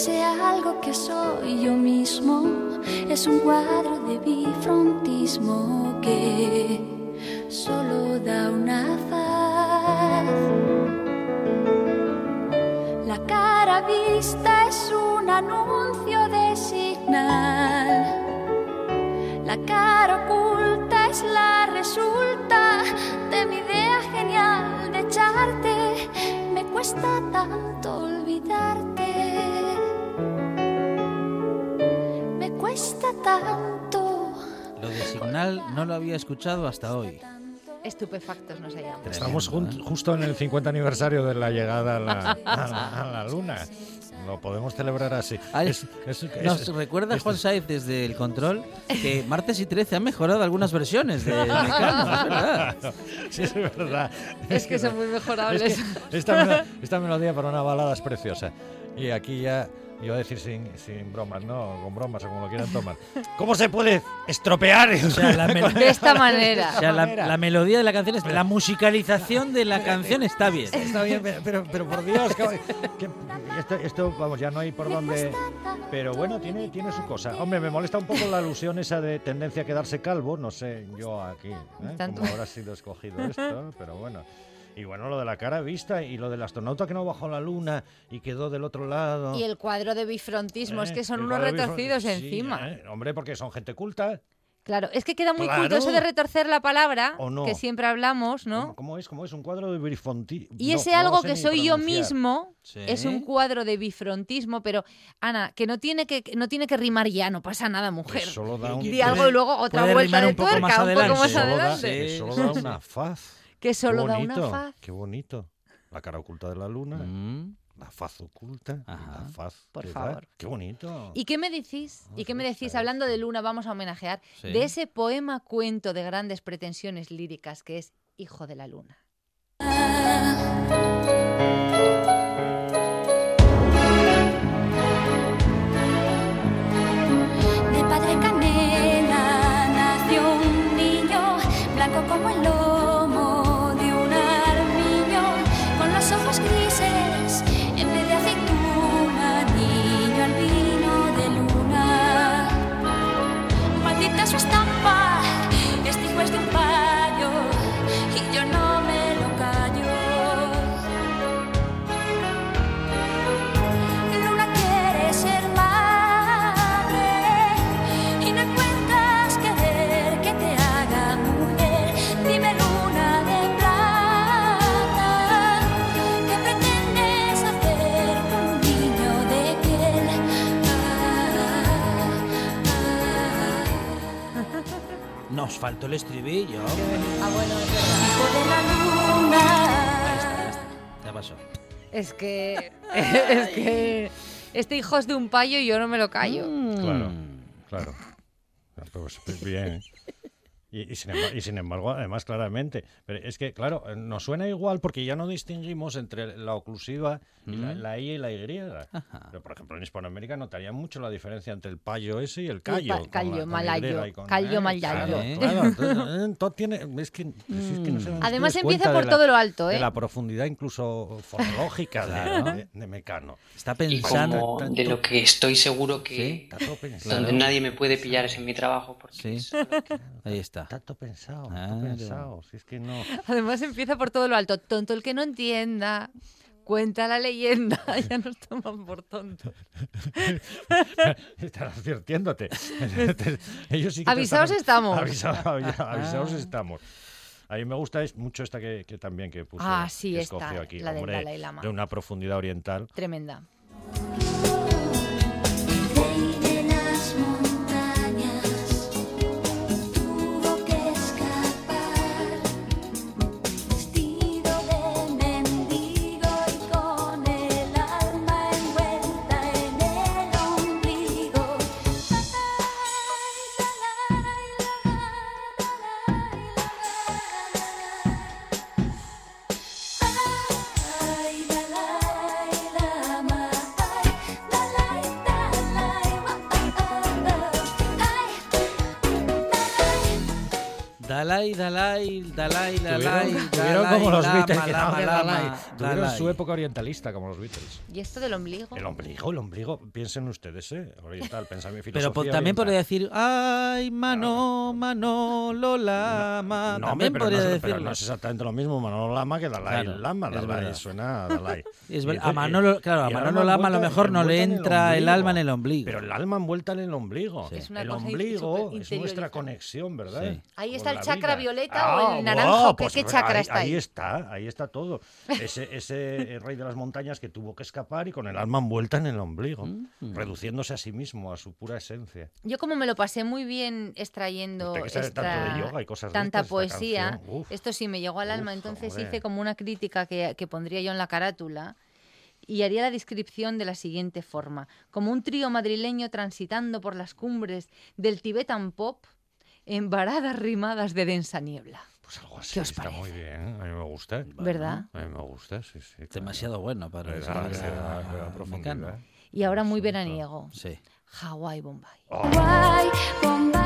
Ese algo que soy yo mismo es un cuadro de bifrontismo que solo da una faz. La cara vista es un anuncio de signal. La cara oculta es la resulta de mi idea genial de echarte. Me cuesta tanto tanto. Lo de Signal no lo había escuchado hasta hoy. Estupefactos nos hallamos. Estamos jun- ¿eh? justo en el 50 aniversario de la llegada a la, a la- a la Luna. Lo podemos celebrar así. Ay, Es- es- es- Nos recuerda es- Juan Saiz desde el control que martes y 13 han mejorado algunas versiones de Mecano, es verdad. Sí, es verdad. Es que son muy mejorables. Es que esta, melo- esta melodía para una balada es preciosa. Y aquí ya, iba a decir sin, sin bromas, no, con bromas o como lo quieran tomar. ¿Cómo se puede estropear? O sea, la, De esta manera. o sea, la- la melodía de la canción, es, la musicalización de la canción está bien. Está bien, pero, pero, pero por Dios, que, que- esto, esto, vamos, ya no hay por dónde. Pero bueno, tiene, tiene su cosa. Hombre, me molesta un poco la alusión esa de tendencia a quedarse calvo. No sé, yo aquí, ¿eh? Cómo habrá sido escogido esto, pero bueno. Y bueno, lo de la cara vista y lo del astronauta que no bajó a la luna y quedó del otro lado. Y el cuadro de bifrontismo, es ¿eh? que son unos retorcidos sí, encima. ¿eh? Hombre, porque son gente culta. Claro, es que queda muy Claro. culto eso de retorcer la palabra, ¿O no? que siempre hablamos, ¿no? ¿Cómo, cómo es? ¿Cómo es? Un cuadro de bifrontismo. Y ese algo que soy yo mismo Sí. es un cuadro de bifrontismo, pero Ana, que no tiene que no tiene que rimar ya, no pasa nada, mujer. Pues solo da un- Di algo y luego otra vuelta de un poco tuerca, más un poco adelante. más Solo Solo da, adelante. Sí, solo da una faz que solo da una faz. Qué bonito. La cara oculta de la luna. Mm. La faz oculta, la faz. Por favor. Qué bonito. ¿Y qué me decís? Ah, ¿Y qué me decís? Hablando de Luna, vamos a homenajear de ese poema cuento de grandes pretensiones líricas que es Hijo de la Luna. De padre canela nació un niño blanco como el oro. Nos faltó el estribillo. Ah, bueno, es verdad. Hijo de la luna. Ya pasó. Es que. es que. Este hijo es de un payo y yo no me lo callo. Claro, claro. Pues bien. Y, y sin embargo, y sin embargo, además, claramente. Pero es que, claro, nos suena igual porque ya no distinguimos entre la oclusiva y la, Mm. la I y la Y. Pero, por ejemplo, en Hispanoamérica notarían mucho la diferencia entre el payo ese y el callo. callo, malayo, callo, eh, malayo. Claro, claro, entonces, eh, todo tiene, es que, es que no se dan Además empieza por de todo lo alto, De ¿eh? la profundidad incluso fonológica de- Claro. de, de Mecano. Está Y como de lo que estoy seguro que Está todo pensado. donde nadie me puede pillar es en mi trabajo. Porque Sí. es lo que- Ahí está. Está todo pensado, Claro. todo pensado. Si es que no... Además empieza por todo lo alto. Tonto el que no entienda. Cuenta la leyenda. ya nos toman por tontos. Están advirtiéndote. Ellos sí que están- estamos. Avisaos, Ah. estamos. A mí me gusta es mucho esta que, que también que puso Ah, sí, que esta, aquí, la del hombre, Dalai Lama. de una profundidad oriental. Tremenda. Dalai, Dalai, Dalai, Dalai, Tuvieron, tuvieron como los Beatles, que no, Dalai. Tuvieron su época orientalista, como los Beatles. ¿Y esto del ombligo? El ombligo, el ombligo, piensen ustedes, ¿eh? Oriental, pensamiento Pero po- también oriental. podría decir, ay, Mano, Manolo Lama. No, también hombre, pero, podría no, decirlo. pero no es exactamente lo mismo Manolo Lama que Dalai Claro, Lama. Dalai suena a Dalai. Es a entonces- Manolo, claro, a Manolo Lama a lo mejor no le entra el alma en el ombligo. Pero el alma envuelta en el ombligo. Es una el ombligo es nuestra conexión, ¿verdad? Sí. Ahí está el la chakra violeta o el Ah, naranjo. guau, ¿Qué- pues qué chakra ahí, está ahí ahí? está, ahí está todo. Ese, ese rey de las montañas que tuvo que escapar y con el alma envuelta en el ombligo, Mm. reduciéndose a sí mismo, a su pura esencia. Yo como me lo pasé muy bien extrayendo tanto de yoga y cosas tanta poesía, uf, esto sí me llegó al alma, uf, entonces hombre. hice como una crítica que, que pondría yo en la carátula y haría la descripción de la siguiente forma. Como un trío madrileño transitando por las cumbres del Tibetan Pop en varadas rimadas de densa niebla. Pues algo así ¿Qué os está parece? muy bien, a mí me gusta. ¿Verdad? A mí me gusta, sí, sí. claro. Demasiado bueno para. Mecano. Y ahora muy veraniego. Sí. Hawái, Bombay. Hawái, Bombay,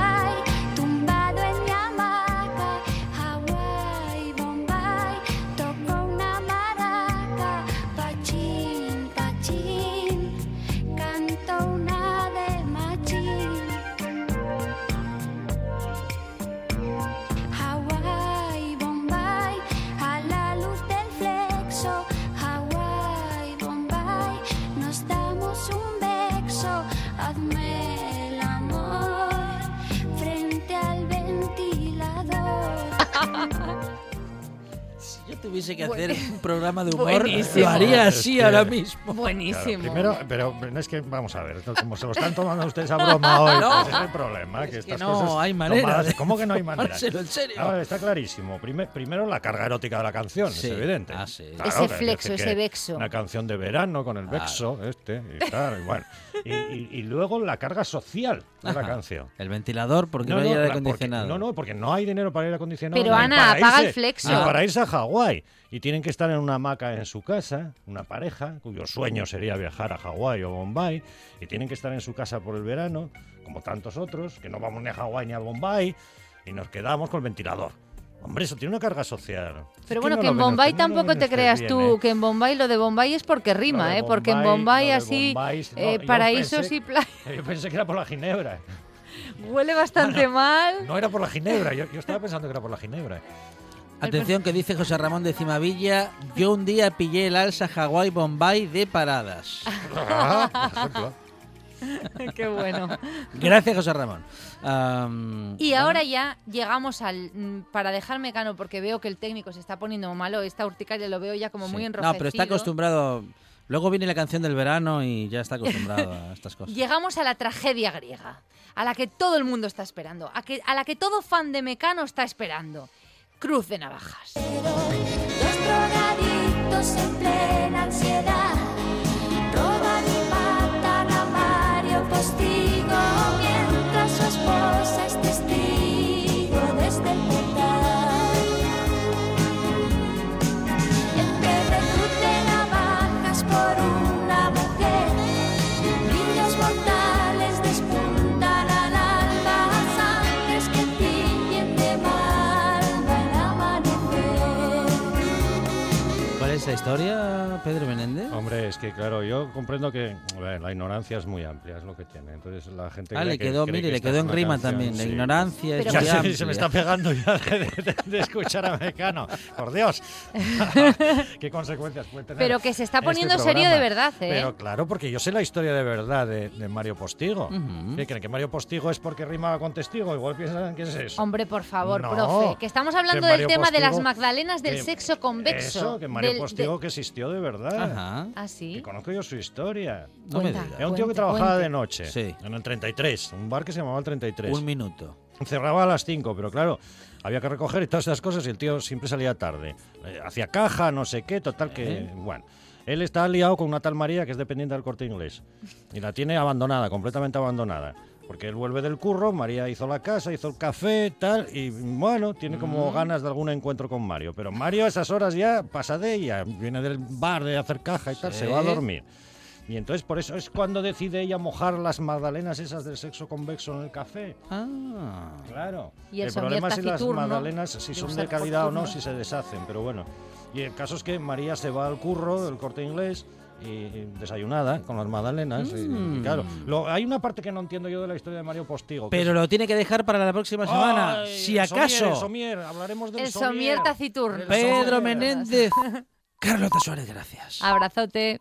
tuviese que Buen- hacer un programa de humor, Buenísimo. lo haría Es así que- ahora mismo. Claro, Buenísimo. primero, pero no es que, vamos a ver, como se lo están tomando ustedes a broma hoy, No. pues ese es el problema. Es que estas no cosas hay manera tomadas- de ¿Cómo que no hay manera? tomárselo en serio. A ver, está clarísimo. Prime- primero, la carga erótica de la canción, Sí. es evidente. Ah, sí. Claro, Ese flexo, ese vexo. Una canción de verano con el vexo, este, y tal, y bueno. Y, y- y luego la carga social de la canción. El ventilador, porque no, hay aire porque- acondicionado. no, no, porque no hay dinero para aire acondicionado. Pero, Ana, apaga irse- el flexo. ni para irse a Hawái. Y tienen que estar en una hamaca en su casa, una pareja, cuyo sueño sería viajar a Hawái o Bombay. Y tienen que estar en su casa por el verano, como tantos otros, que no vamos ni a Hawái ni a Bombay. Y nos quedamos con el ventilador. Hombre, eso tiene una carga social. Pero bueno, no que en Bombay no tampoco ven te creas bien, tú ¿eh? que en Bombay lo de Bombay es porque rima, de ¿eh? Porque en Bombay, Bombay así, Bombay, no, eh, paraísos pensé- y playas. Yo pensé que era por la ginebra. Huele bastante mal. No era por la ginebra, yo, yo estaba pensando que era por la ginebra. Atención que dice José Ramón de Cimavilla, yo un día pillé el alza Hawái Bombay de paradas. Ah, por ejemplo. Qué bueno. Gracias José Ramón. Am, Y ahora ya llegamos al mm, para dejar mecano porque veo que el técnico se está poniendo malo, esta urticaria lo veo ya como muy sí. enrojecido. No, pero está acostumbrado. Luego viene la canción del verano y ya está acostumbrado a estas cosas. Llegamos a la tragedia griega, a la que todo el mundo está esperando, a, que, a la que todo fan de Mecano está esperando. Cruz de navajas. Drogadictos en plena ansiedad roban y matan a Mario Postigo mientras su esposa es ¿Cuál es la historia, Pedro Menéndez? Hombre, es que claro, yo comprendo que bueno, la ignorancia es muy amplia, es lo que tiene. Entonces la gente Ah, le que- quedó, cree mire, que le quedó es en rima canción, también. La sí. ignorancia es Ya muy se, se me está pegando ya de, de- de escuchar a Mecano. Por Dios. ¿Qué consecuencias puede tener? Pero que se está este poniendo serio programa? de verdad, ¿eh? Pero claro, porque yo sé la historia de verdad de, de Mario Postigo. Ujú. ¿Qué creen? ¿Que Mario Postigo es porque rimaba con testigo? Igual piensan que es eso. Hombre, por favor, No, profe, que estamos hablando que del tema de las Postigo- magdalenas del que- sexo convexo. Eso, que Mario del- Postigo de- que existió de verdad. Ajá. Ah, sí. Que conozco yo su historia. No me Cuenta. digas. Era un tío que trabajaba cuente. de noche. Sí. En el 33. Un bar que se llamaba el 33. Un minuto. Cerraba a las 5, pero claro, había que recoger y todas esas cosas y el tío siempre salía tarde. Eh, hacía caja, no sé qué, total que... ¿Eh? Bueno, él está liado con una tal María que es dependiente del corte inglés. Y la tiene abandonada, completamente abandonada. Porque él vuelve del curro, María hizo la casa, hizo el café, tal, y bueno, tiene como Mm. ganas de algún encuentro con Mario. Pero Mario a esas horas ya pasa de ella, viene del bar de hacer caja y tal, Sí. se va a dormir. Y entonces por eso es cuando decide ella mojar las magdalenas esas del sexo convexo en el café. Ah. Claro. Y el problema es si las magdalenas, si son de calidad o no, si se deshacen, pero bueno. Y el caso es que María se va al curro del corte inglés y, y desayunada con las magdalenas. y- y, Mm. claro, Lo- hay una parte que no entiendo yo de la historia de Mario Postigo. Pero es- lo tiene que dejar para la próxima semana. ¡Ay, si el somier, acaso. el somier! hablaremos del El somier taciturno. El Pedro somier. Menéndez. Carlota Suárez, gracias. Abrazote.